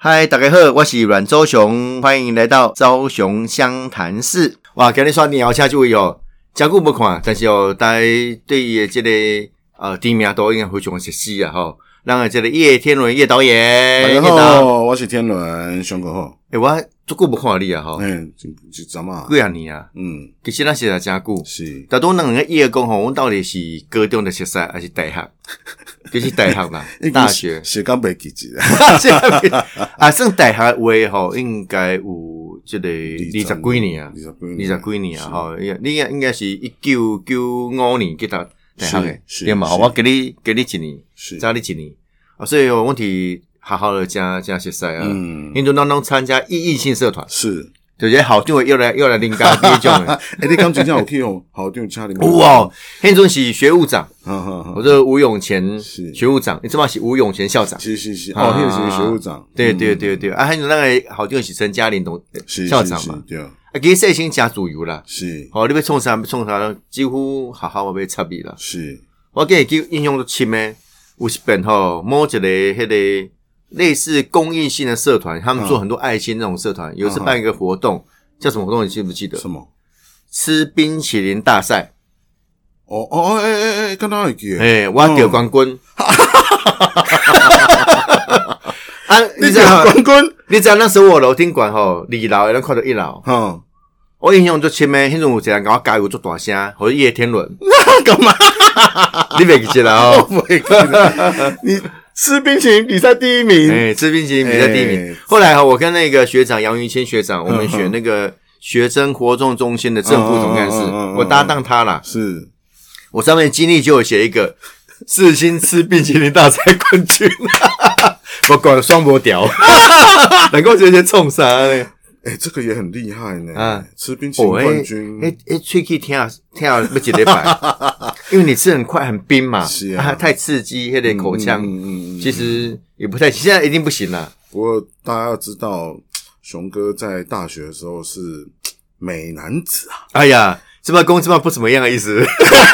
嗨，大家好，我是阮周雄，欢迎来到周雄湘潭市。哇，今日刷鸟车就位哦，真久无看，但是哦，大家对于这个呃地名都应该非常熟悉啊吼。让这个叶天伦叶导演，大家叶导，好，我是天伦，上课好。诶、我足久无看你啊吼，嗯，就就怎么？几啊年啊？嗯，其实咱实在真久。是大多人个叶讲吼，阮到底是高中的熟识还是大学？就是大学啦，大学。时间袂记记 啊，啊，算大学话吼，应该有即个二十几年啊二，十几年，啊，吼，你应该应该是一九九五年去读大学的，是对嘛？我给你给你一年，是，早你一年啊，所以有问题好好的加加熟悉啊。嗯，印度当中参加异异性社团，是。就觉得好，就会又来又来灵感第一种的。哎，你刚真正有去哦，好定家里面。哇，那阵是学务长，我这吴永前是学务长，你知嘛是吴永前校长。是是是，啊哦，那个是学务长。对嗯对对对，啊，还有那个好像是陈嘉玲董是校长嘛，，对，啊，其实细心加主游啦。是哦，你要创啥创啥，几乎好好我要插你啦。是，我给你印象都深诶，有一本吼，某一个迄个类似公益性的社团，他们做很多爱心那种社团，有一次办一个活动，叫什么活动？你记不记得？什么？吃冰淇淋大赛。哦哦哦，哎哎哎，刚刚有记得，诶，我得冠军。啊，你知道？冠军，你知道那时候我楼顶馆吼，二楼的人看到一楼，哈，我印象最深诶，迄阵有一个人甲我加油做大声，或者叶天伦，干嘛？你袂记得啦哦？你吃冰淇淋比赛第一名，哎，吃冰淇淋比赛第一名。哎。后来哈，我跟那个学长杨云谦学长，我们选那个学生活动中心的正副总干事我搭档他啦。是。我上面经历就有写一个四星吃冰淇淋大赛冠军，我管双博屌，能够直接冲啥呢？哎、这个也很厉害呢。啊。吃冰淇淋哦，冠军，哎哎，吹气听啊听啊，不几礼拜，因为你吃很快很冰嘛，是啊太刺激，有点口腔，嗯嗯其实也不太，现在一定不行了。不过大家要知道，熊哥在大学的时候是美男子啊，哎呀，这把公这把不怎么样的意思。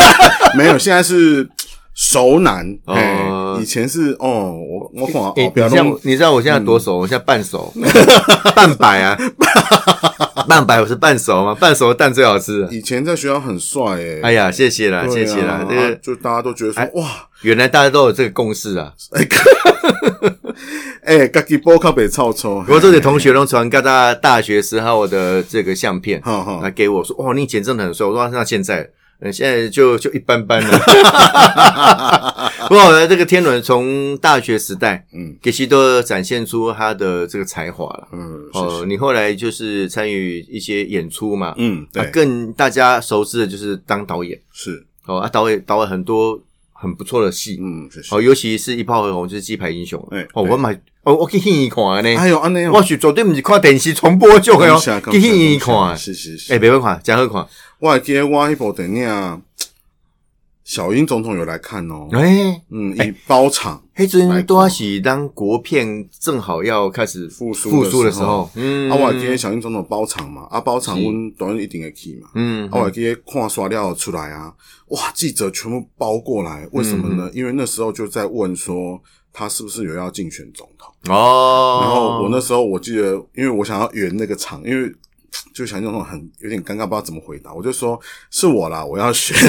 没有，现在是熟男。哦哎以前是哦，我我哦，不要弄你知道你知道我现在多熟？我现在半熟，半百啊，半百我是半熟嘛，半熟的蛋最好吃。以前在学校很帅哎。哎呀，谢谢啦，谢谢啦，这个啊就大家都觉得说哎哇，原来大家都有这个共识啊。哎，自己波靠北臭臭。我这里同学都传各大大学时候的这个相片，哈哈来给我说，哇，你以前真的很帅。我说那现在，呃，现在就就一般般了。不过呢，这个天伦从大学时代，嗯给西多展现出他的这个才华了。嗯哦，是你后来就是参与一些演出嘛，嗯更大家熟知的就是当导演是哦，啊，导演导演很多很不错的戏，嗯哦，尤其是一炮而红就是《鸡排英雄》哎哦，对。我买哦，我去戏院看的呢，哎呦安尼我是绝对不是看电视重播就的哦，去戏院看的，是是是。哎，。别别看，真好看，我还记得我迄部电影，小英总统有来看哦。哎，嗯，以包场黑阵多喜当国片正好要开始复苏复苏的的时时候，嗯，啊，我还记得小英总统包场嘛，啊，包场是阮当然一定会去嘛。嗯啊，我还记得看刷料出来啊，哇，记者全部包过来，为什么嗯呢？因为那时候就在问说他是不是有要竞选总统。哦，然后我那时候我记得，因为我想要圆那个场，因为就想那种很有点尴尬，不知道怎么回答，我就说是我啦，我要选。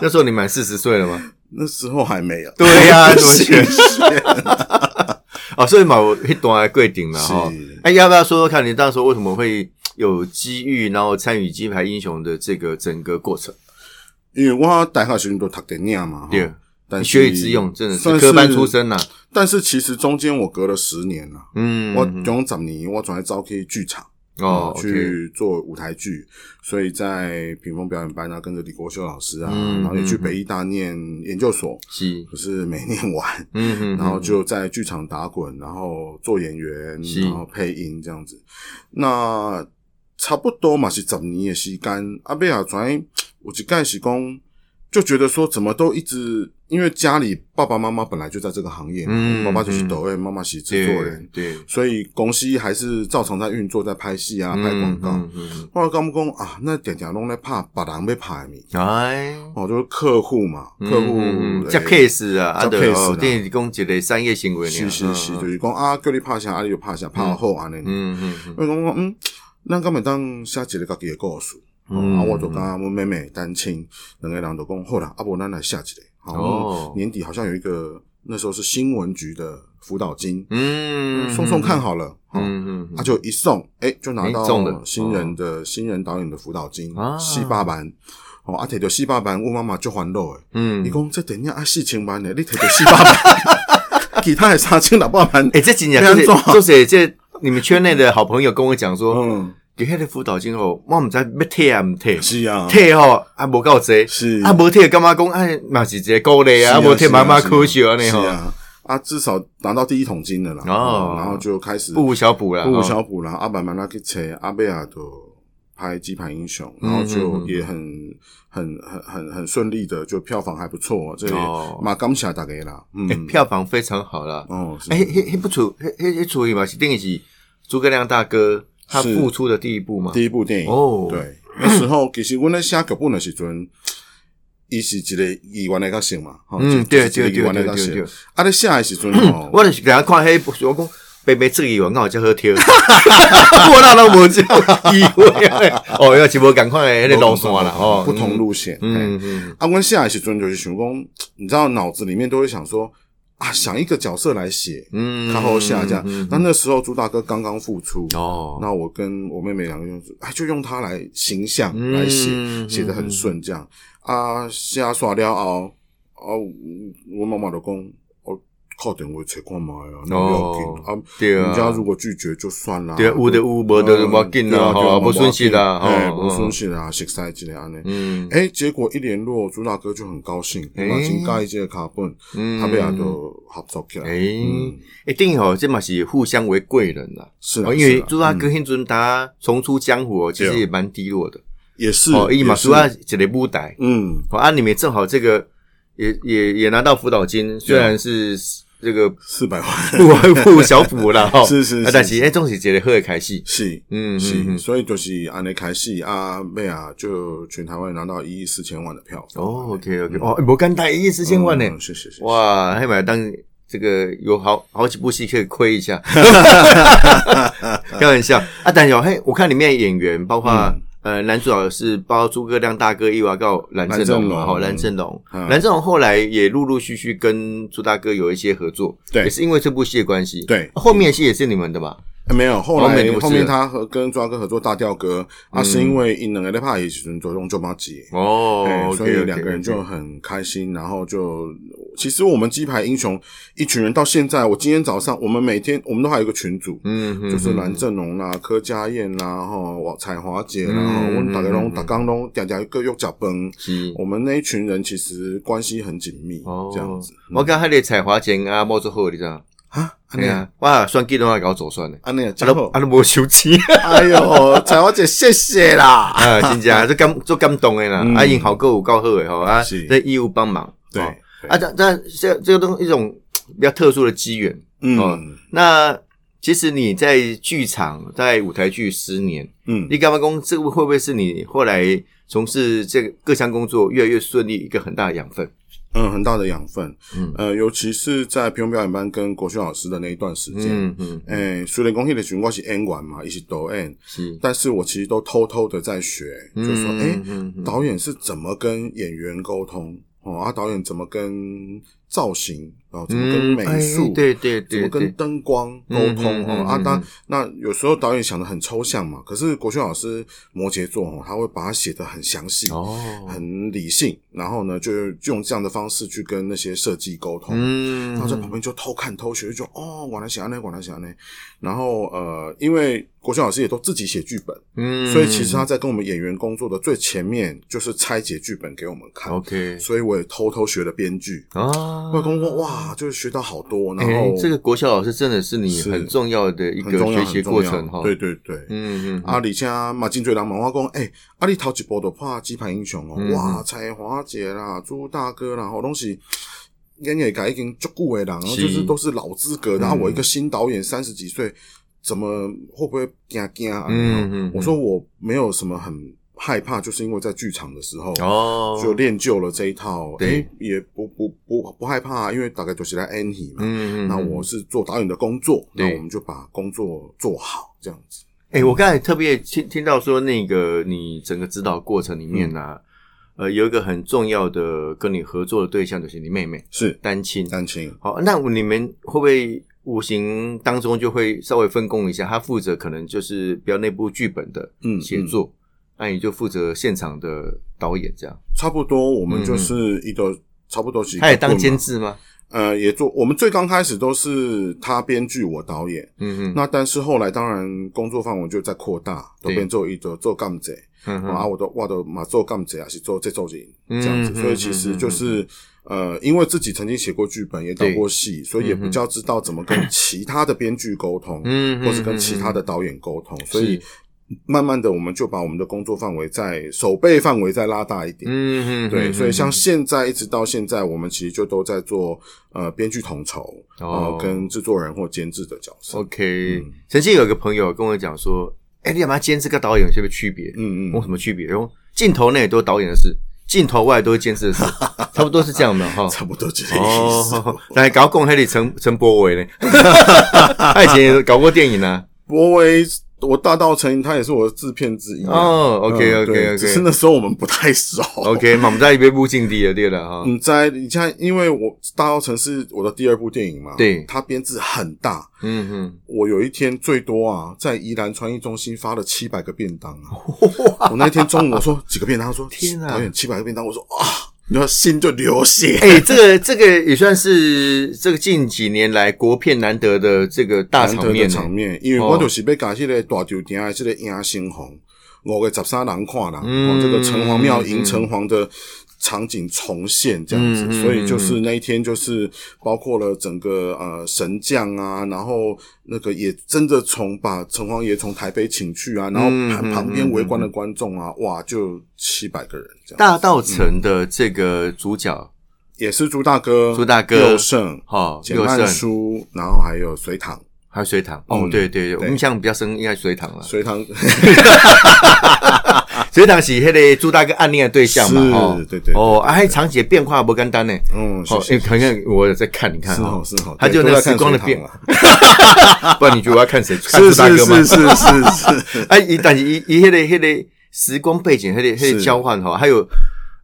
那时候你满四十岁了吗？那时候还没有。对呀怎么选选 哦，所以嘛，我一段贵顶了哈是。哎，要不要说说看你当时为什么会有机遇，然后参与金牌英雄的这个整个过程？因为我大学时候都读电影嘛，对，学以致用，真的是算科班出。身呐。但是其实中间我隔了十年了，嗯，我用十年我转来招去剧场哦呃去做舞台剧，所以在屏风表演班啊，跟着李国修老师啊，嗯然后也去嗯北医大念研究所，是，可是没念完，嗯嗯，然后就在剧场打滚，然后做演员，是然后配音这样子。那差不多嘛是十年的时间，阿贝啊转有一届是讲就觉得说怎么都一直，因为家里爸爸妈妈本来就在这个行业嘛，嗯爸爸就是嗯。抖 A，妈妈是制作人，对，所以公司还是照常在运作，在拍戏啊，拍广告。嗯嗯。嗯后来刚讲啊，那点点拢在怕别人被拍的物，哎，哦，就是客户嘛，客户接诶 case 啊，啊，接对等于讲一个商业行为，是是是，就是讲啊，叫你拍啥，啊你就拍啥，拍好安尼。嗯嗯嗯。我讲讲嗯，咱敢会当写一个家己的故事。哦嗯。啊，我就跟阮妹妹单亲两个人就讲好啦，啊不然咱来写一个。好，哦。年底好像有一个那时候是新闻局的辅导金，嗯，送送看好了，哦嗯嗯，他，就一送，哎，就拿到新人的新人导演的辅导金啊，四八万。哦，啊，摕到四百万，阮妈妈就欢乐诶。嗯。伊，讲这电影啊四千万诶，你摕到四百万，其他的三千六百万，哎，这几年就是就是这你们圈内的好朋友跟我讲说，嗯，给迄个辅导金后，我唔知要退啊唔退，是啊，退吼啊无够济，是。啊无退干嘛讲哎嘛是一个鼓励啊，啊无退妈妈可惜啊你吼，是啊，啊，至少拿到第一桶金了啦。哦。然后就开始不无小补啦，不无哦小补啦，啊，慢慢拉去找阿贝尔的拍《鸡排英雄》，然后嗯就也很很很很很顺利的，就票房还不错，这哦。马刚侠大概啦，哎嗯，票房非常好啦。哦，是。哎，迄迄不出，迄迄迄出嘛是等于是诸葛亮大哥他是复出的第一部嘛。第一部电影哦对，那时候其实我咧写剧本的时阵。伊是一个议员的角色嘛，吼嗯，对对对对个议员的角对。啊，咧写的时阵吼，我就是给他看迄部，我讲白白这个语文刚好叫好听，我那都无这意会啊。哦，要是无赶快的迄个路线啦，哦，不同路线。嗯，嘿嗯嗯，啊，阮写的时阵就是想讲，你知道脑子里面都会想说啊，想一个角色来写，嗯看后下这样。嗯嗯那那时候朱大哥刚刚复出，哦，那我跟我妹妹两个用就哎，就用他来形象嗯来写，嗯写的很顺这样。啊，瞎耍了哦哦，我妈妈就讲，我靠电话找看卖啊，那不要紧啊。对啊人家如果拒绝就算啦。对啊有的有无的就无要紧啦对啊对啊吼不顺势啦哎，吼不顺势啦，熟悉之类安尼。嗯哎，结果一联络，朱大哥就很高兴，哎那真介意这个卡本，嗯他们俩就合作起来。哎嗯，一定吼，这嘛是互相为贵人啦。是因为朱大哥迄阵他重出江湖哦，其实也蛮低落的。也是哦，伊嘛主要一个舞台，嗯，哦，啊，你们正好这个也也也拿到辅导金，虽然是这个四百万。不不小补了，哈，是是是啊但是哎，总是一个好的开始，是。嗯是，所以就是安尼开始啊，妹啊，就全台湾拿到一亿四千万的票。房。哦，OK OK，哦，无简单，一亿四千万呢，嗯是是是，哇，还买当这个有好好几部戏可以亏一下，开玩笑。啊！但有嘿，我看里面的演员包括、嗯呃男主角是包括诸葛亮大哥、伊娃告蓝正龙嘛，蓝正龙。哈，蓝正龙，嗯。蓝正龙后来也陆陆续续跟朱大哥有一些合作，对也是因为这部戏的关系，对。后面戏也是你们的嘛，啊没有，后后面后面他和跟朱大哥合作《大调歌》啊，是因为因两个在拍的时阵做用就帮接。哦哎，所以两个人就很开心，然后就其实我们鸡排英雄一群人到现在，我今天早上我们每天我们都还有一个群组，嗯，嗯就是嗯蓝正龙啦、柯佳燕啦、吼彩华姐啦，嗯吼我们大家拢嗯大刚拢点点各用脚崩。是我们那一群人其实关系很紧密，哦这样子。我讲迄个彩华姐啊，摸做好，你知道？啊，安对尼啊，我选计的话搞走算的，安尼啊，啊都真好啊。都无收钱。哎呦，彩华姐，谢谢啦。啊，真正这感做感动的啦，嗯啊，因好哥有够好的吼啊，是这义务帮忙，对哦，啊，这这这这个东一种比较特殊的机缘。哦嗯那其实你在剧场，在舞台剧十年，嗯，你干嘛工这个会不会是你后来从事这个各项工作越来越顺利一个很大的养分？嗯，很大的养分。嗯呃，尤其是在平庸表演班跟国轩老师的那一段时间，嗯嗯，诶，虽然讲迄个时阵我是演员嘛，也是都 N，，是，但是我其实都偷偷的在学，嗯就说，诶，嗯嗯导演是怎么跟演员沟通哦，啊，导演怎么跟造型哦，怎么跟美术，哎对对对，怎么跟对灯光沟通哦啊？当那有时候导演想的很抽象嘛，可是国轩老师摩羯座哦，他会把它写的很详细，哦，很理性，然后呢，就用这样的方式去跟那些设计沟通。嗯，然后在旁边就偷看偷学，就哦，我来写呢，我来写呢。然后呃，因为国轩老师也都自己写剧本，嗯，所以其实他在跟我们演员工作的最前面就是拆解剧本给我们看。OK 所以我也偷偷学了编剧。哦啊外公说哇，就是学到好多，然哎后这个国小老师真的是你很重要的一个学习过程哈。对，对对。嗯嗯，啊，而且嘛，真侪人问我讲，诶、啊，你头一部都拍《鸡排英雄》哦，嗯哇，蔡华姐啦，朱大哥啦，吼，拢是演艺界已经足够的人，是就是都是老资格然后我一个新导演，三十几岁，怎么会不会惊惊啊？嗯嗯我说我没有什么很害怕，就是因为在剧场的时候。哦，就练就了这一套，对诶也不不不不害怕、啊，因为大概都是来 N 嘛。嗯嗯，那我是做导演的工作，那我们就把工作做好，这样子。哎、我刚才特别听听到说，那个你整个指导过程里面呢、嗯呃，有一个很重要的跟你合作的对象就是你妹妹是单亲。单亲，好，那你们会不会无形当中就会稍微分工一下？他负责可能就是比较内部剧本的嗯写作，那你就负责现场的导演这样。差不多，我们就是一个、差不多是一个他也当监制吗？呃，也做。我们最刚开始都是他编剧，我导演。嗯哼，那但是后来当然工作范围就在扩大，都对变做一个做干者嗯啊，哼，我都我都嘛做干者啊，是做这做人这样子。嗯所以其实就是呃，因为自己曾经写过剧本，也导过戏，所以也比较知道怎么跟其他的编剧沟通，嗯或是跟其他的导演沟通，所以是。慢慢的，我们就把我们的工作范围在手背范围再拉大一点。嗯嗯，对，嗯所以像嗯现在一直到现在，我们其实就都在做呃编剧统筹，哦呃，跟制作人或监制的角色。OK，、嗯曾经有一个朋友跟我讲说：“哎、你干嘛监制跟导演有什么区别？”嗯嗯，有什么区别？然后镜头内都是导演的事，镜头外都是监制的事，差不多是这样的哈。差不多这个意思。哦，来搞共黑的陈陈柏伟呢？他以前也搞过电影啊。博维，我大道成瘾，他也是我的制片之一啊。哦，OK 嗯 OK OK 只是那时候我们不太熟。OK，嘛，我们在一边部境地了，对了哈。你在你像，因为我大道城是我的第二部电影嘛，对它编制很大。嗯哼，我有一天最多啊，在宜兰传艺中心发了七百个便当啊！我那天中午我说几个便当，他说天啊导演七百个便当，我说啊，你要心就流血。哎、这个这个也算是这个近几年来国片难得的这个大场面呢。场面，因为哦我就是被感谢个大酒店的这个影星红五月十三人看了，嗯哦，这个城隍庙嗯迎城隍的场景重现这样子，所以就是那一天就是包括了整个呃神将啊，然后那个也真的从把城隍爷从台北请去啊，然后旁旁边围观的观众啊，哇，就七百个人这样，大道城的这个主角，也是朱大哥、朱大哥六胜、哈，简曼佑胜书，然后还有隋唐。还有隋唐。哦，嗯对对对，我印象比较深，应该是水塘了。隋唐 水塘是那个朱大哥暗恋的对象嘛？是哦，对对对哦，啊，还场景变化不简单呢。嗯，哦，谢谢因为看看我有在看，你看是哈哦是哦，他就那个时光的变隋唐啊，不然你觉得我要看谁？看是朱大哥吗？是是是是是，哎，一 但是一一迄个迄个时光背景，迄个迄个交换哈，还有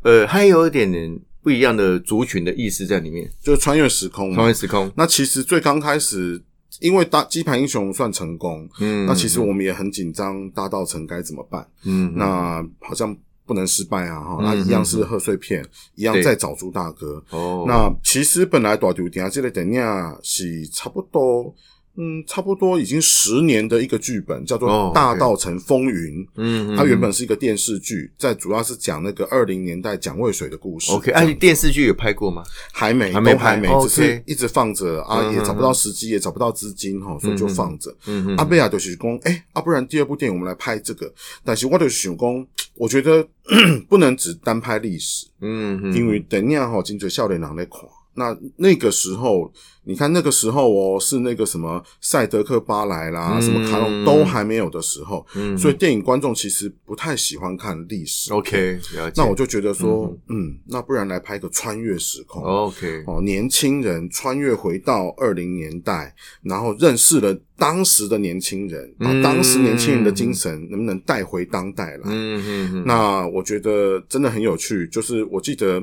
呃，还有一点点不一样的族群的意思在里面，就穿越时空穿越。时空。那其实最刚开始，因为大鸡排英雄算成功，嗯，那其实我们也很紧张，大道城该怎么办？嗯，嗯那好像不能失败啊，哈，嗯那一样是贺岁片，一样对再找朱大哥。哦，那其实本来大酒店这个电影是差不多。嗯，差不多已经十年的一个剧本，叫做哦《大道城风云》。嗯，嗯它原本是一个电视剧，在主要是讲那个二零年代蒋渭水的故事。OK，哎，电视剧有拍过吗？还没，还没拍都还没只是一直放着啊，嗯也找不到时机，也找不到资金哈，所以就放着。嗯嗯，阿贝亚就是讲，哎，啊，不然第二部电影我们来拍这个。但是我就想讲，我觉得 不能只单拍历史，嗯哼，因为等一下哈，金嘴笑脸郎在看。那那个时候，你看那个时候哦，是那个什么赛德克巴莱啦，嗯什么卡隆都还没有的时候，嗯所以电影观众其实不太喜欢看历史。OK，了解。那我就觉得说，嗯，那不然来拍个穿越时空。OK，哦，年轻人穿越回到二零年代，然后认识了当时的年轻人，把嗯当时年轻人的精神能不能带回当代来？嗯哼哼，那我觉得真的很有趣。就是我记得，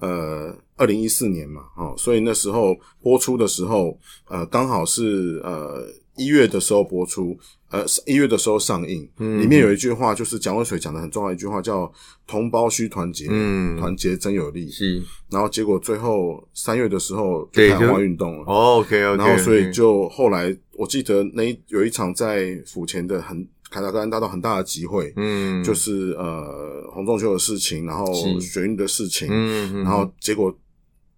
呃，二零一四年嘛，哦，所以那时候播出的时候，呃，刚好是呃一月的时候播出，呃一月的时候上映。嗯里面有一句话，就是蒋渭水讲的很重要一句话，叫“同胞需团结，嗯团结真有力”。是然后结果最后三月的时候就对台湾运动了，OK OK，然后所以就后来我记得那一有一场在府前的很凯达格兰大道很大的集会，嗯，就是呃洪仲秋的事情，然后是。学运的事情，嗯，嗯然后结果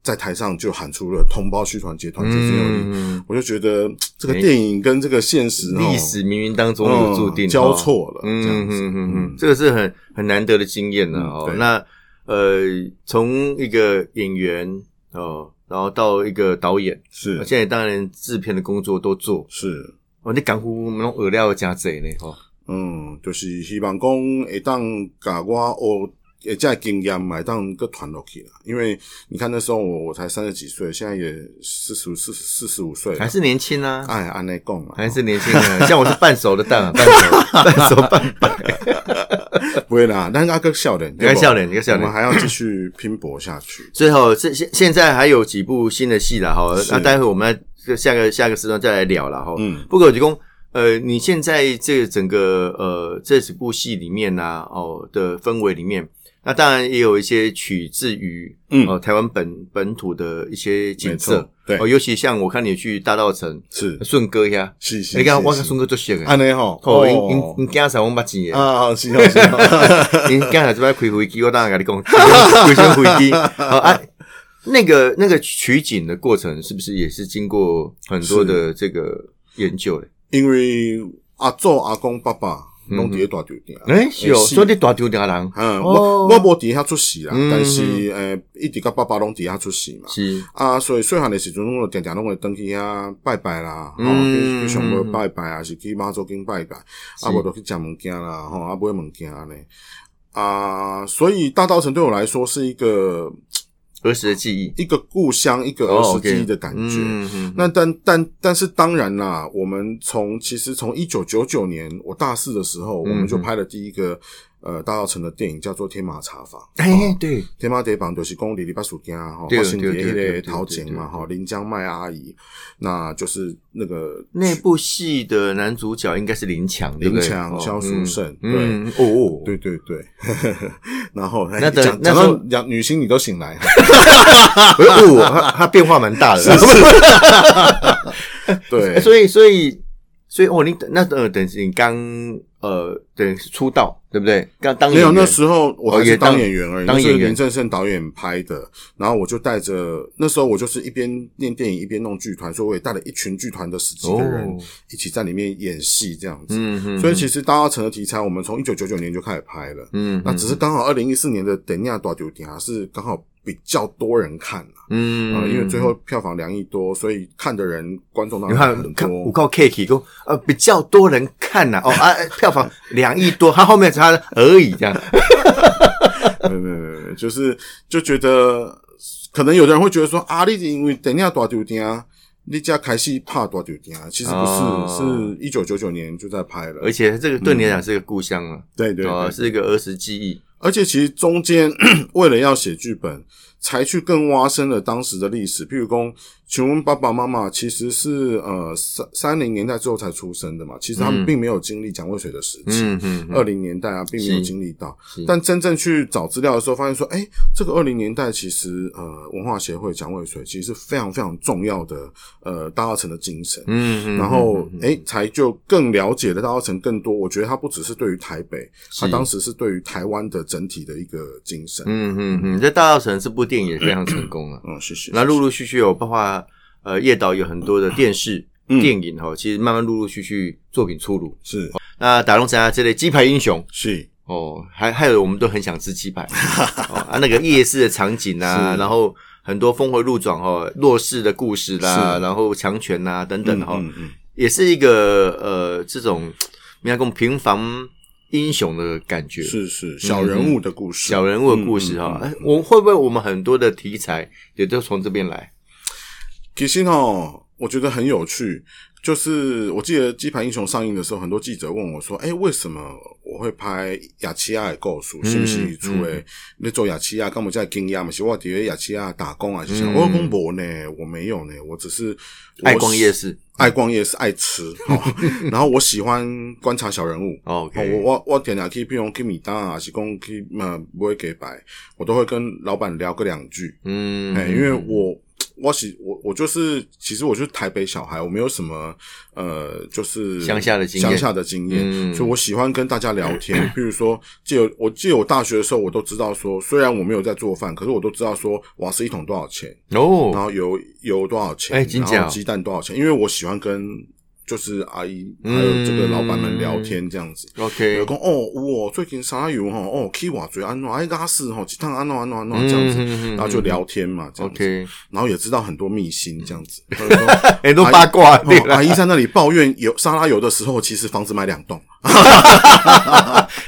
在台上就喊出了“同胞续团结，团结最有力”，嗯，我就觉得这个电影跟这个现实哦历史冥冥当中有注定嗯交哦。错了，嗯这样子，嗯嗯嗯，这个是很很难得的经验呢、嗯哦。那呃，从一个演员哦，然后到一个导演，是。现在当然制片的工作都做。是，哦，你港湖那种饵料加贼呢，吼，嗯，就是希望讲会当甲我学。也在经验买当个团落去啦，因为你看那时候我我才三十几岁，现在也四十四四十五岁了，还是年轻啊，哎安内讲啊，还是年轻啊。像我是半熟的蛋啊，半熟半熟半白。不会啦，但是阿哥笑脸，你看笑脸，你看笑脸我们。还要继续拼搏下去。最后，现现现在还有几部新的戏了哈，那待会我们来下个下个时段再来聊了哈。嗯，不过我就讲，呃，你现在这整个呃这几部戏里面呢、哦的氛围里面，那当然也有一些取自于嗯呃台湾本本土的一些景色，对哦，尤其像我看你去大道城是顺哥呀，是是，你看我看顺哥做戏的，安尼吼，哦，因因因今仔我捌钱的。啊，是哦是哦，你刚才这边开飞机，我当然跟你讲，开先飞机。好 啊，那个那个取景的过程，是不是也是经过很多的这个研究的？因为阿祖阿公爸爸拢伫咧大酒店。哎、是哦，是。所以你大丢掉人。嗯，哦。我我无伫遐出世啦，嗯。但是诶，一直甲爸爸拢伫遐出世嘛。是。啊，所以细汉的时阵，我定定拢会登去遐拜拜啦，吼，嗯。去去上庙拜拜啊，是去妈祖经拜拜，啊，无就去食物件啦，吼，啊，买物件安尼。啊，所以大稻城对我来说是一个儿时的记忆，一个故乡，一个哦儿时记忆的感觉。那但但但是当然啦，我们从其实从一九九九年我大四的时候，嗯我们就拍了第一个呃大稻城的电影，叫做《天马茶坊》。哎、对，天马茶坊就是讲里里巴薯家哈，对发生对伫迄个对对对桃井嘛哈，林江麦阿姨，那就是那个那部戏的男主角应该是林强？林强、哦萧淑慎，对哦哦，对对对，然后哎那等讲到讲女星，你都醒来，哦，他他变化蛮大的，对欸，所以所以所以哦，你那呃，等于你刚呃，等于出道，对不对？刚当没有，那时候我还是当当演员而已，当演员。林正盛导演拍的，然后我就带着那时候我就是一边念电影一边弄剧团，所以我也带了一群剧团的十几个人哦。一起在里面演戏这样子。嗯嗯，所以其实大稻城的题材，我们从一九九九年就开始拍了，嗯，那只是刚好二零一四年的《等亚大酒店》啊，是刚好比较多人看啊，嗯。呃因为最后票房两亿多，所以看的人观众当你然很看看我多。告 K 讲呃比较多人看呐、哦啊 票房两亿多，他后面差而已这样，没有没有没有就是就觉得，可能有的人会觉得说啊，你是因为等下大酒店啊，你家开始拍大酒店啊，其实不是，哦。是一九九九年就在拍了，而且这个对你来讲是一个故乡啊，对对哦对，是一个儿时记忆，而且其实中间 为了要写剧本，才去更挖深了当时的历史。譬如说，请问爸爸妈妈其实是呃三三零年代之后才出生的嘛，其实他们嗯并没有经历蒋渭水的时期。嗯嗯二零年代啊，并没有经历到，但真正去找资料的时候，发现说，哎、这个二零年代其实呃，文化协会蒋渭水其实是非常非常重要的呃大稻城的精神。嗯嗯，然后哎、才就更了解了大稻城更多。我觉得他不只是对于台北，他当时是对于台湾的整体的一个精神。嗯嗯嗯，这大稻城这部电影也非常成功啊。嗯，谢谢。那陆陆续续有包括呃叶导有很多的电视、嗯。电影哈，其实慢慢陆陆续续作品出炉。是。那打龙神啊这类鸡排英雄。是。哦，还还有我们都很想吃鸡排。哦啊，那个夜市的场景啊，然后很多峰回路转哦，弱势的故事啦，是。然后强权呐、等等哈、嗯嗯也是一个呃这种应该讲平凡英雄的感觉。是是。小人物的故事，小人物的故事哈、我会不会我们很多的题材也都从这边来？其实哦，我觉得很有趣。就是我记得《鸡排英雄》上映的时候，很多记者问我说：“哎、为什么我会拍雅琪亚的故事？是不是出诶？你做雅琪亚，干嘛在经验嘛？是我伫雅琪亚打工啊？是想嗯我讲无呢，我没有呢，我只是爱逛夜市爱逛夜市，爱吃。哦、然后我喜欢观察小人物。哦我我我点下去，譬如去米当啊，是讲去嘛不会给白，我都会跟老板聊个两句。嗯，哎、因为我我喜我我就是，其实我就是台北小孩，我没有什么呃，就是乡下的经验乡下的经验，嗯。所以我喜欢跟大家聊天。譬如说，记得我记得我大学的时候，我都知道说，虽然我没有在做饭，可是我都知道说瓦斯一桶多少钱哦，然哦，后油油多少钱，哎然后鸡蛋多少钱，因为我喜欢跟就是阿姨还有这个老板们聊天这样子。有 OK，有讲哦，有哦，最近沙油吼，哦，，K 瓦最安诺，哎，嘎死吼，一趟安诺安诺安诺这样子，然后就聊天嘛，这样子 OK 然后也知道很多秘辛这样子。很多八卦阿姨在那里抱怨有沙拉油的时候，其实房子买两栋。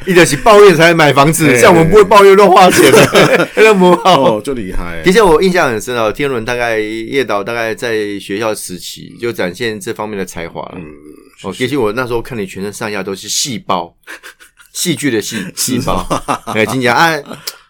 一直是抱怨才买房子，像我们不会抱怨乱花钱的，那么好。哦，就厉害其实，我印象很深哦。天伦大概叶导大概在学校时期就展现这方面的才华了。嗯，哦，其实我那时候看你全身上下都是细胞，戏剧的戏细胞。哎，金姐啊，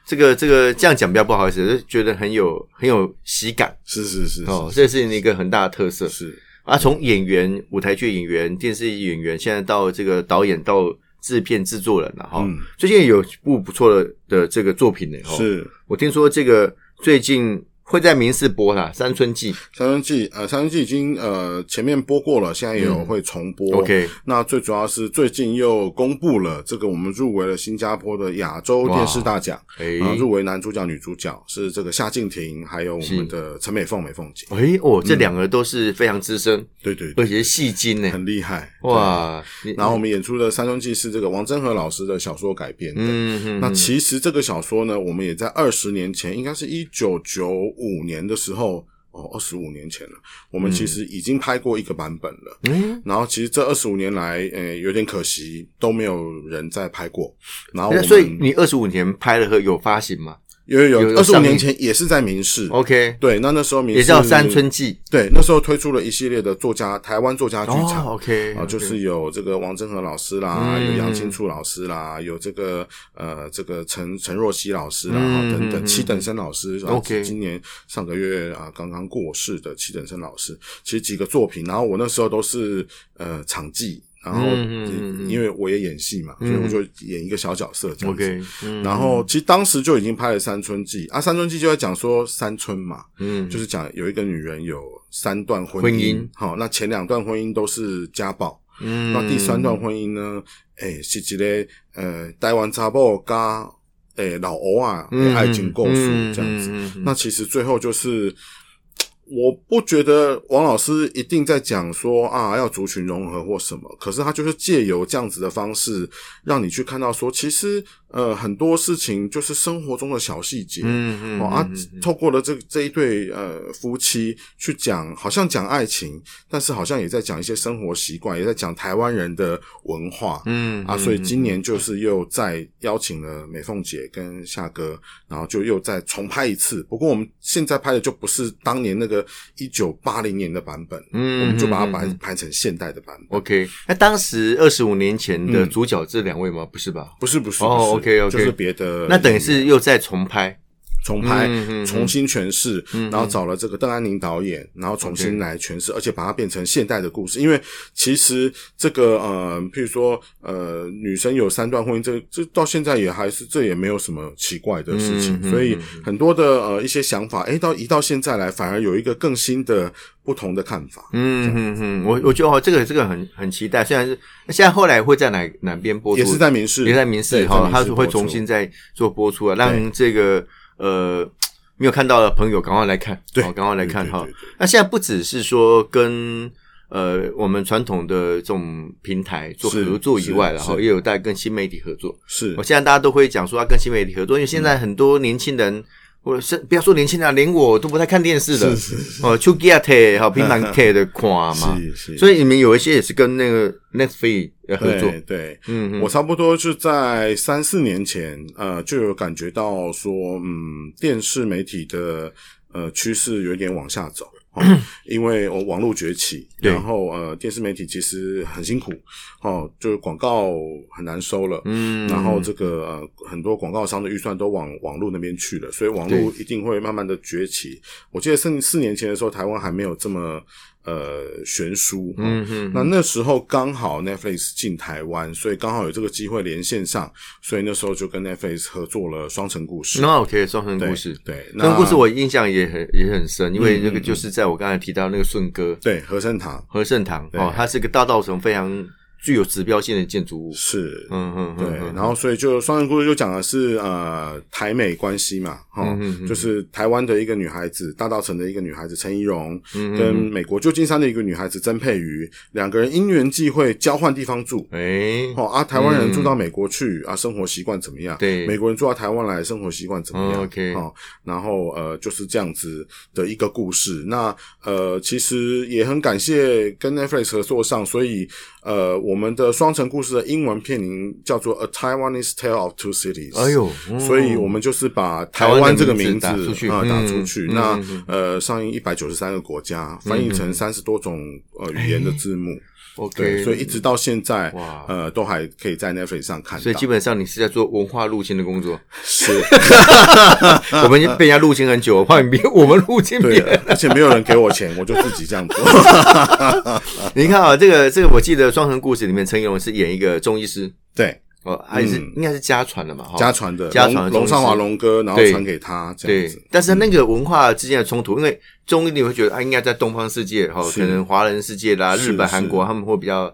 这个这个这样讲比较不好意思，就觉得很有很有喜感是是是哦，是这是你一个很大的特色。是啊，从演员、舞台剧演员、电视剧演员，现在到这个导演到制片制作人了哈。嗯最近有部不错的的这个作品呢。哈，是。我听说这个最近会在民视播啦，《山村记》。山村记呃，山村记已经呃前面播过了，现在也有会重播。OK 那最主要是最近又公布了这个我们入围了新加坡的亚洲电视大奖，然后，入围男主角、女主角是这个夏静婷，还有我们的陈美凤、美凤姐。哎哦，这两个都是非常资深，对对对，而且是戏精呢。很厉害。哇，然后我们演出的《山村记》是这个王真和老师的小说改编的。嗯嗯，那其实这个小说呢，我们也在二十年前，应该是一九九五年的时候，哦，二十五年前了，我们其实已经拍过一个版本了。嗯，然后其实这二十五年来，呃，有点可惜，都没有人再拍过。然后所以你二十五年拍了和有发行吗有有有有，二十五年前也是在民视。？OK，对，那那时候民视也叫《三春记对，那时候推出了一系列的作家台湾作家》剧场。哦，OK，啊，就是有这个王振和老师啦，嗯有杨青处老师啦，有这个呃这个陈陈若曦老师啦，嗯等等，嗯七等生老师啊 OK 今年上个月啊刚刚过世的七等生老师，其实几个作品，然后我那时候都是呃场记，然后因为我也演戏嘛，所以我就演一个小角色这样子。然后其实当时就已经拍了《三春记》啊，《三春记》就在讲说三春嘛，嗯，就是讲有一个女人有三段婚婚姻好，那前两段婚姻都是家暴，嗯那第三段婚姻呢，哎、是一个呃台湾查某加诶老欧啊的爱情故事这样子。那其实最后就是。我不觉得王老师一定在讲说啊要族群融合或什么，可是他就是借由这样子的方式，让你去看到说，其实呃很多事情就是生活中的小细节，嗯嗯哦啊透过了这这一对呃夫妻去讲，好像讲爱情，但是好像也在讲一些生活习惯，也在讲台湾人的文化，嗯啊，所以今年就是又再邀请了美凤姐跟夏哥，然后就又再重拍一次。不过我们现在拍的就不是当年那个一九八零年的版本，嗯我们就把它嗯嗯拍拍成现代的版本。OK，那当时二十五年前的嗯主角这两位吗？不是吧？不是不是哦 OK，OK 就是别的，那等于是又再重拍。重拍、重新诠释，然后找了这个邓安宁导演，然后重新来诠释，而且把它变成现代的故事。因为其实这个呃，譬如说呃，女生有三段婚姻，这这到现在也还是这也没有什么奇怪的事情。所以很多的呃一些想法，诶，到一到现在来，反而有一个更新的不同的看法。嗯嗯嗯，我我觉得哦，这个这个很很期待。虽然是现在后来会在哪哪边播出？也是在民视，也在民视对哈，它是会重新再做播出啊，让这个呃没有看到的朋友赶快来看，对好赶快来看哈。那现在不只是说跟呃我们传统的这种平台做合作以外，然后也有在跟新媒体合作。是我现在大家都会讲说要跟新媒体合作，因为现在很多年轻人。或者是不要说年轻人啊，连我都不太看电视的，是是哦，手机啊贴，好平板贴的看嘛，是是，所以你们有一些也是跟那个 Netflix 呃合作。对，对，嗯，我差不多是在三四年前，呃，就有感觉到说，嗯，电视媒体的呃趋势有点往下走。哦、因为我网络崛起，然后呃，电视媒体其实很辛苦，哦，就是广告很难收了，嗯，然后这个呃很多广告商的预算都往网络那边去了，所以网络一定会慢慢的崛起。我记得四四年前的时候，台湾还没有这么呃悬殊。嗯哼，那那时候刚好 Netflix 进台湾，所以刚好有这个机会连线上，所以那时候就跟 Netflix 合作了《双城故事》。那 OK，双城故事，对，双城故事我印象也很也很深，因为那个就是在我刚才提到那个顺哥，对，和盛堂，和盛堂哦，它是个大道城非常。具有指标性的建筑物是，嗯嗯，对，然后所以就双人故事就讲的是呃台美关系嘛，哈，就是台湾的一个女孩子，大稻城的一个女孩子陈怡蓉，跟美国旧金山的一个女孩子曾佩瑜，两个人因缘际会交换地方住，哎，哦啊，台湾人住到美国去啊，生活习惯怎么样？对，美国人住到台湾来，生活习惯怎么样？OK，哦，然后呃就是这样子的一个故事。那呃其实也很感谢跟 Netflix 合作上，所以。呃，我们的双城故事的英文片名叫做《A Taiwanese Tale of Two Cities》。哎呦，所以我们就是把台湾这个名字打出去啊，打出去。那呃，上映一百九十三个国家，翻译成三十多种呃语言的字幕。OK，所以一直到现在，哇，呃，都还可以在 Netflix 上看。所以基本上你是在做文化入侵的工作。是，我们被人家入侵很久，怕你别我们入侵别人，而且没有人给我钱，我就自己这样做。你看啊，这个这个，我记得《双城故事》里面陈永是演一个中医师，对。哦，还是应该是家传的嘛？家传的，家传龙上华龙哥，然后传给他这样子。但是那个文化之间的冲突，因为中医你会觉得啊，应该在东方世界哈，可能华人世界啦，日本、韩国他们会比较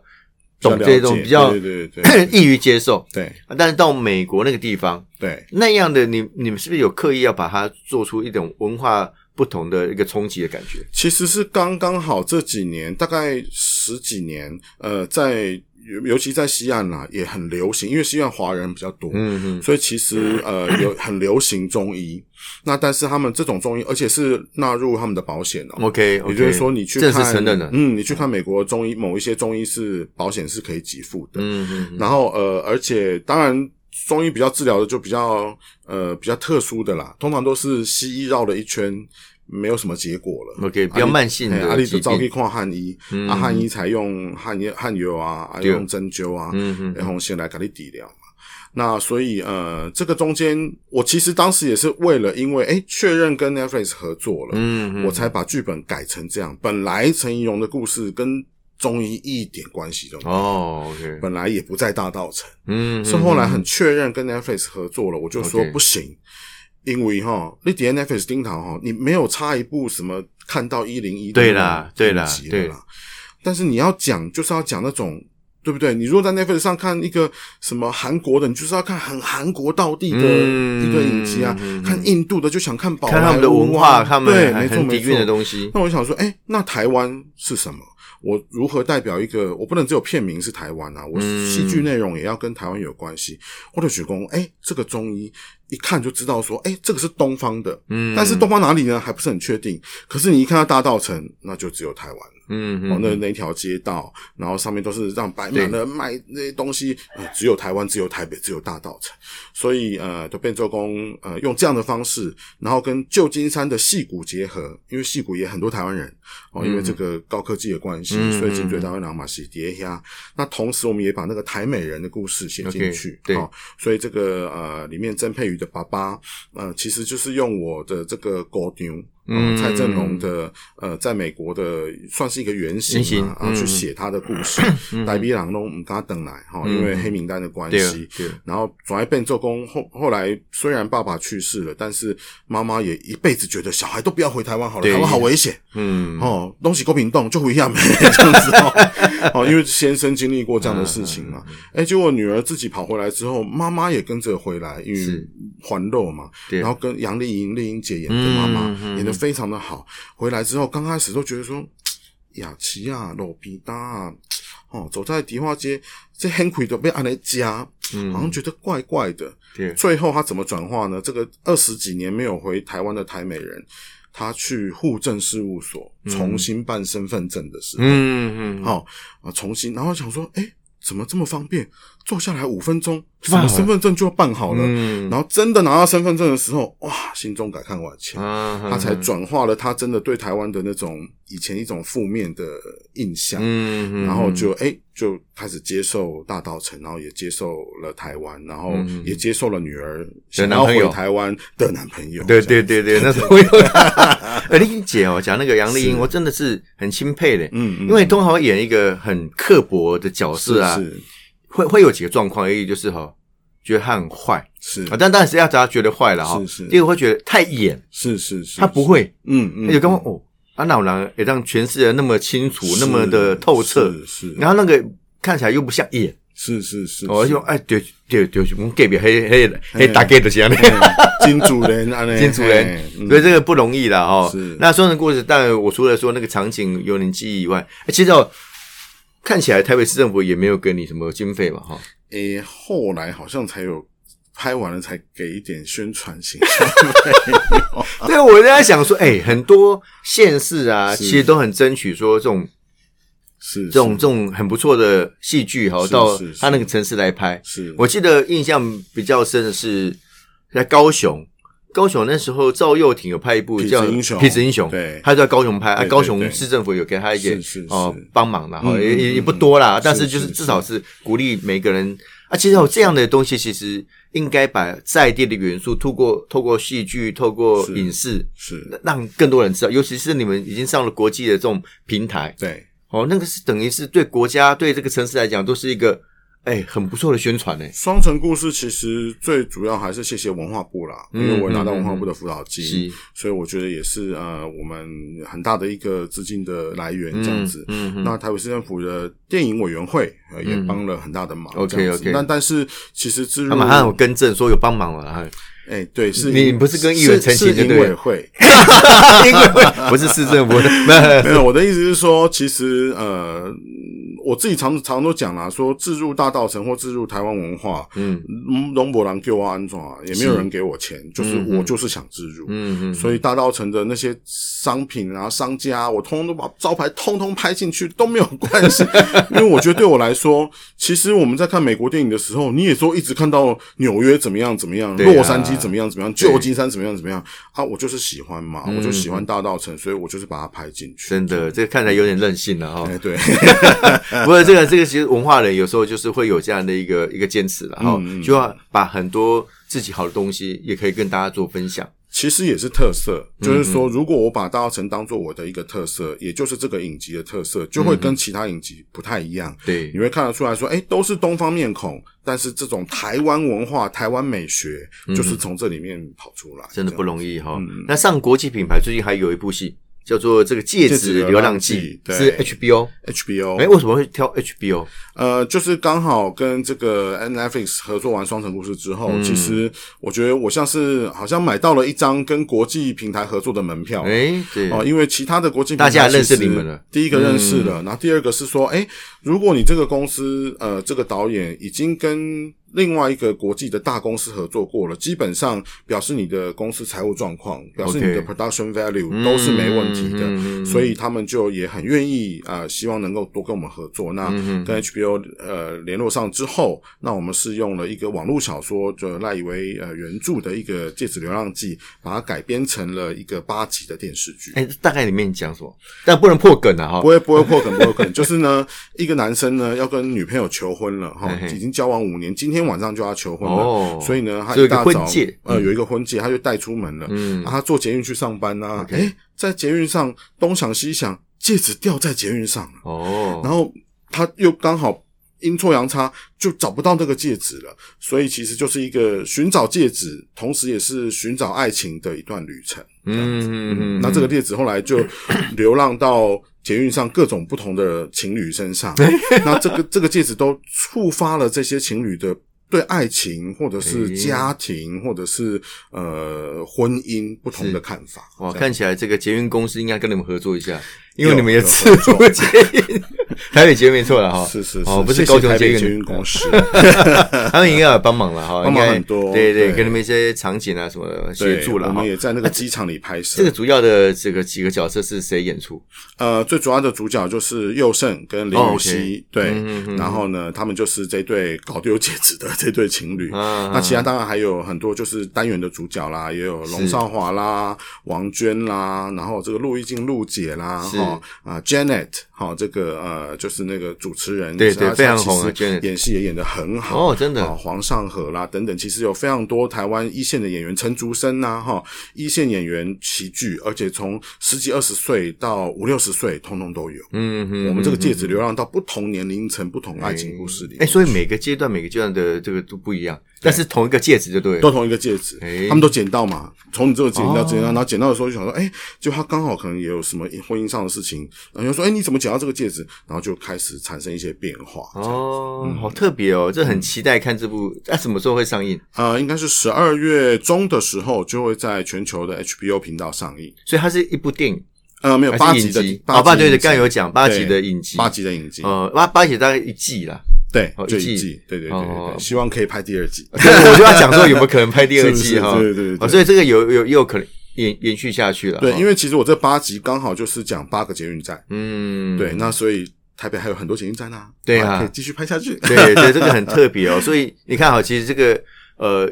懂这种，比较对对对，易于接受。对，但是到美国那个地方，对那样的你，你们是不是有刻意要把它做出一种文化不同的一个冲击的感觉？其实是刚刚好这几年，大概十几年，呃，在。尤其在西岸啦，也很流行，因为西岸华人比较多，嗯嗯，所以其实呃有很流行中医。那但是他们这种中医，而且是纳入他们的保险哦。OK，也就是说你去看，承认的，嗯，你去看美国中医，某一些中医是保险是可以给付的，嗯嗯。然后呃，而且当然中医比较治疗的就比较呃比较特殊的啦，通常都是西医绕了一圈。没有什么结果了，OK，比较慢性的。阿丽就早去看汉医，啊，汉医才用汉药、汉药啊，啊，用针灸啊，然后先来给你治疗嘛。那所以呃，这个中间，我其实当时也是为了，因为哎，确认跟 Netflix 合作了，嗯，我才把剧本改成这样。本来陈怡蓉的故事跟中医一点关系都没有，哦本来也不在大道城，嗯，是后来很确认跟 Netflix 合作了，我就说不行。因为哈，你点 Netflix 钉头哈，你没有差一部什么看到一零一对啦，对啦，对啦。但是你要讲，就是要讲那种，对不对？你如果在 Netflix 上看一个什么韩国的，你就是要看很韩国道地的一个影集啊。看印度的就想看宝莱的文化，他们对，没错没错的东西。那我想说，哎，那台湾是什么？我如何代表一个？我不能只有片名是台湾啊，我戏剧内容也要跟台湾有关系。或者许工，哎，这个中医。一看就知道说，哎，这个是东方的，嗯，但是东方哪里呢？还不是很确定。可是你一看到大道城，那就只有台湾了，嗯哦，那那条街道，然后上面都是让摆满了卖那些东西，呃，只有台湾，只有台北，只有大道城。所以呃，都变做工，呃，用这样的方式，然后跟旧金山的戏骨结合，因为戏骨也很多台湾人哦，因为这个高科技的关系，所以进最台湾两马戏叠下。那同时，我们也把那个台美人的故事写进去，对，所以这个呃，里面曾佩宇。的爸爸，呃，其实就是用我的这个狗牛。嗯，蔡正龙的呃，在美国的算是一个原型啊，然后去写他的故事。戴比朗龙，我们跟他等来哈，因为黑名单的关系。对。然后转来变做工后，后来虽然爸爸去世了，但是妈妈也一辈子觉得小孩都不要回台湾好了，台湾好危险。嗯。哦，东西够平动就回亚美 这样子哦。哦，因为先生经历过这样的事情嘛。哎，结果女儿自己跑回来之后，妈妈也跟着回来，因为还肉嘛。对。然后跟杨丽莹、丽英姐演的妈妈演的。非常的好，回来之后刚开始都觉得说 雅琪啊、罗皮达啊，哦，走在迪化街，这很亏都被按来加，好像觉得怪怪的。对，最后他怎么转化呢？这个二十几年没有回台湾的台美人，他去户政事务所重新办身份证的时候，嗯嗯，好啊，重新，然后想说，哎，怎么这么方便？坐下来五分钟。什么身份证就办好了。嗯，然后真的拿到身份证的时候，哇，心中感慨万千。啊他才转化了他真的对台湾的那种以前一种负面的印象，嗯，然后就哎、就开始接受大道城，然后也接受了台湾，然后也接受了女儿想要男朋友回台湾的男朋友。对对对对，那时候我有，呃，丽英姐哦，讲那个杨丽英，我真的是很钦佩的，嗯，嗯因为通常会演一个很刻薄的角色啊，是会会有几个状况，一个就是哈，觉得他很坏。是。啊，但当然是要大家觉得坏了哈。是是。第二个会觉得太演，是是是，他不会，嗯嗯，那就刚刚哦，啊，老狼也让诠释的那么清楚，那么的透彻，是是。然后那个看起来又不像演，是是是，哦，是。就哎，对对对，我们隔壁黑黑黑大概的这样的。金主人啊，金主人。所以这个不容易的哦是。那双人故事，当然我除了说那个场景有点记忆以外，哎其实哦，看起来台北市政府也没有给你什么经费嘛，哈。诶，后来好像才有拍完了，才给一点宣传形象。对，我在想说，哎，很多县市啊，其实都很争取说这种是这种这种很不错的戏剧哈，到他那个城市来拍。是我记得印象比较深的是在高雄，高雄那时候赵又廷有拍一部痞子叫英雄《痞子英雄》，对。他就在高雄拍，啊，高雄市政府有给他一点哦帮忙了哈，嗯嗯也也不多啦，但是就是是。至少是鼓励每个人啊。其实有这样的东西，其实应该把在地的元素透过透过戏剧、透过影视，是，让更多人知道，尤其是你们已经上了国际的这种平台，对，哦，那个是等于是对国家、对这个城市来讲，都是一个哎很不错的宣传呢。双城故事其实最主要还是谢谢文化部啦，嗯因为我拿到文化部的辅导金，是所以我觉得也是呃我们很大的一个资金的来源这样子。嗯嗯那台北市政府的电影委员会、呃、也帮了很大的忙。OK，OK 但但是其实之入他们还有更正说有帮忙了，哈哎、对，是你不是跟议员澄清是是对不对营委会。因为不是市政府的，没有，我的意思是说，其实呃，我自己常常都讲啦，说置入大道城或置入台湾文化，嗯嗯，龙博郎给我安装啊，也没有人给我钱，就是嗯我就是想置入，嗯嗯，所以大道城的那些商品啊、商家，我通通都把招牌通通拍进去都没有关系，因为我觉得对我来说，其实我们在看美国电影的时候，你也说一直看到纽约怎么样怎么样，啊洛杉矶怎么样怎么样，旧金山怎么样怎么样啊，我就是喜欢嘛，我就喜欢大道城，所以我就是把它拍进去。真的，这个看起来有点任性了哈哎，。对，不过这个这个其实文化人有时候就是会有这样的一个一个坚持了哈就要把很多自己好的东西也可以跟大家做分享。其实也是特色，就是嗯说，如果我把大稻城当做我的一个特色，也就是这个影集的特色，就会跟其他影集不太一样。对你，会看得出来说，哎，都是东方面孔，但是这种台湾文化、台湾美学，就是从这里面跑出来，嗯真的不容易。易哈嗯。那上国际品牌最近还有一部戏叫做这个《戒指流流浪记是 HBO。HBO，哎，为什么会挑 HBO？呃，就是刚好跟这个 Netflix 合作完《双城故事》之嗯后，其实我觉得我像是好像买到了一张跟国际平台合作的门票。哎，对，哦，因为其他的国际平台大家也认识你们了嗯第一个认识了，然后第二个是说，哎、如果你这个公司呃这个导演已经跟另外一个国际的大公司合作过了，基本上表示你的公司财务状况，表示你的 production value 都是没问题的，所以他们就也很愿意呃希望能够多跟我们合作。那嗯跟 HBO 呃联络上之后，那我们是用了一个网络小说，就赖以为呃原著的一个《戒指流浪记》，把它改编成了一个八集的电视剧。哎，大概里面讲什么？但不能破梗啊哈不。会不会破梗，不会破梗，就是呢，一个男生呢要跟女朋友求婚了哈已经交往五年，今天晚上就要求婚了，哦。所以呢，他一大早呃嗯。有一个婚戒，他就带出门了，嗯。啊他坐捷运去上班呐、OK 哎，在捷运上东想西想，戒指掉在捷运上了，哦，然后他又刚好。阴错阳差就找不到那个戒指了，所以其实就是一个寻找戒指，同时也是寻找爱情的一段旅程。嗯嗯嗯，那这个戒指后来就 流浪到捷运上各种不同的情侣身上，那这个这个戒指都触发了这些情侣的对爱情或者是家庭或者是呃婚姻不同的看法。哇，看起来这个捷运公司应该跟你们合作一下，因为你们也有自合作入捷运。台北捷运没错了哈，是是是，哦，不是高雄捷运。公司，他们应该有帮忙了哈，帮忙很多。对对，给你们一些场景啊什么的协对，助了哈。我们。也在那个机场里拍摄。这个主要的这个几个角色是谁演出？呃，最主要的主角就是佑胜跟林哦雨熙，对，然后呢，他们就是这对搞丢戒指的这对情侣。啊那其他当然还有很多就是单元的主角啦，也有龙少华啦、王娟啦，然后这个陆一静陆姐啦，哈啊 Janet，哈这个呃就是那个主持人，对对非常红演戏也演得很好哦，真的。啊，黄尚和啦等等，其实有非常多台湾一线的演员，陈竹生呐，哈，一线演员齐聚，而且从十几二十岁到五六十岁，通通都有。嗯嗯，我们这个戒嗯指流浪到不同年龄层、不同爱情故事里哎，，所以每个阶段每个阶段的这个都不一样，但是同一个戒指就对了。都同一个戒指哎，他们都捡到嘛，从你这个捡到哦捡到，然后捡到的时候就想说，哎，就他刚好可能也有什么婚姻上的事情，然后就说，哎，你怎么捡到这个戒指？然后就开始产生一些变化。哦，好特别哦，这很期待看这部。那什么时候会上映？呃，应该是十二月中的时候就会在全球的 HBO 频道上映。所以它是一部电影，呃，没有八集的八集？哦，八对对，刚有讲八集的影集，八集的影集，呃，八八集大概一季啦。对哦，一季就一季，对对对对哦，希望可以拍第二季。对，我就要讲说有没有可能拍第二季哈？对对对所以这个有有也有可能延延续下去了。对，因为为其实我这八集刚好就是讲八个捷运站，嗯，对，那所以台北还有很多捷运站啊，对啊可以继续拍下去。对对，这个很特别哦。所以你看哈，其实这个呃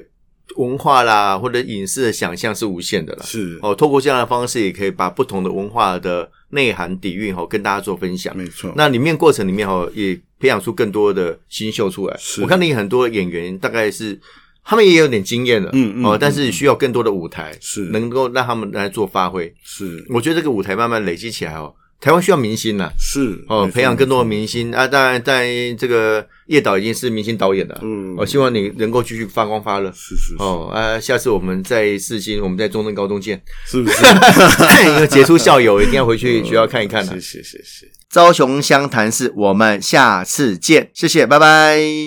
文化啦或者影视的想象是无限的啦。是，哦，透过这样的方式，也可以把不同的文化的内涵底蕴哦跟大家做分享。没错。那里面过程里面哦，也培养出更多的新秀出来。是我看你很多演员大概是他们也有点经验了，嗯嗯但是需要更多的舞台，是能够让他们来做发挥。是我觉得这个舞台慢慢累积起来哦，台湾需要明星呐、是哦，培养更多的明星啊。当然，在这个叶导已经是明星导演了，嗯我、希望你能够继续发光发热。是是是哦啊，下次我们在世新，我们在中正高中见。是不是？一个杰出校友，一定要回去学校看一看的、谢谢谢谢。高雄湘潭市，我们下次见，谢谢，拜拜。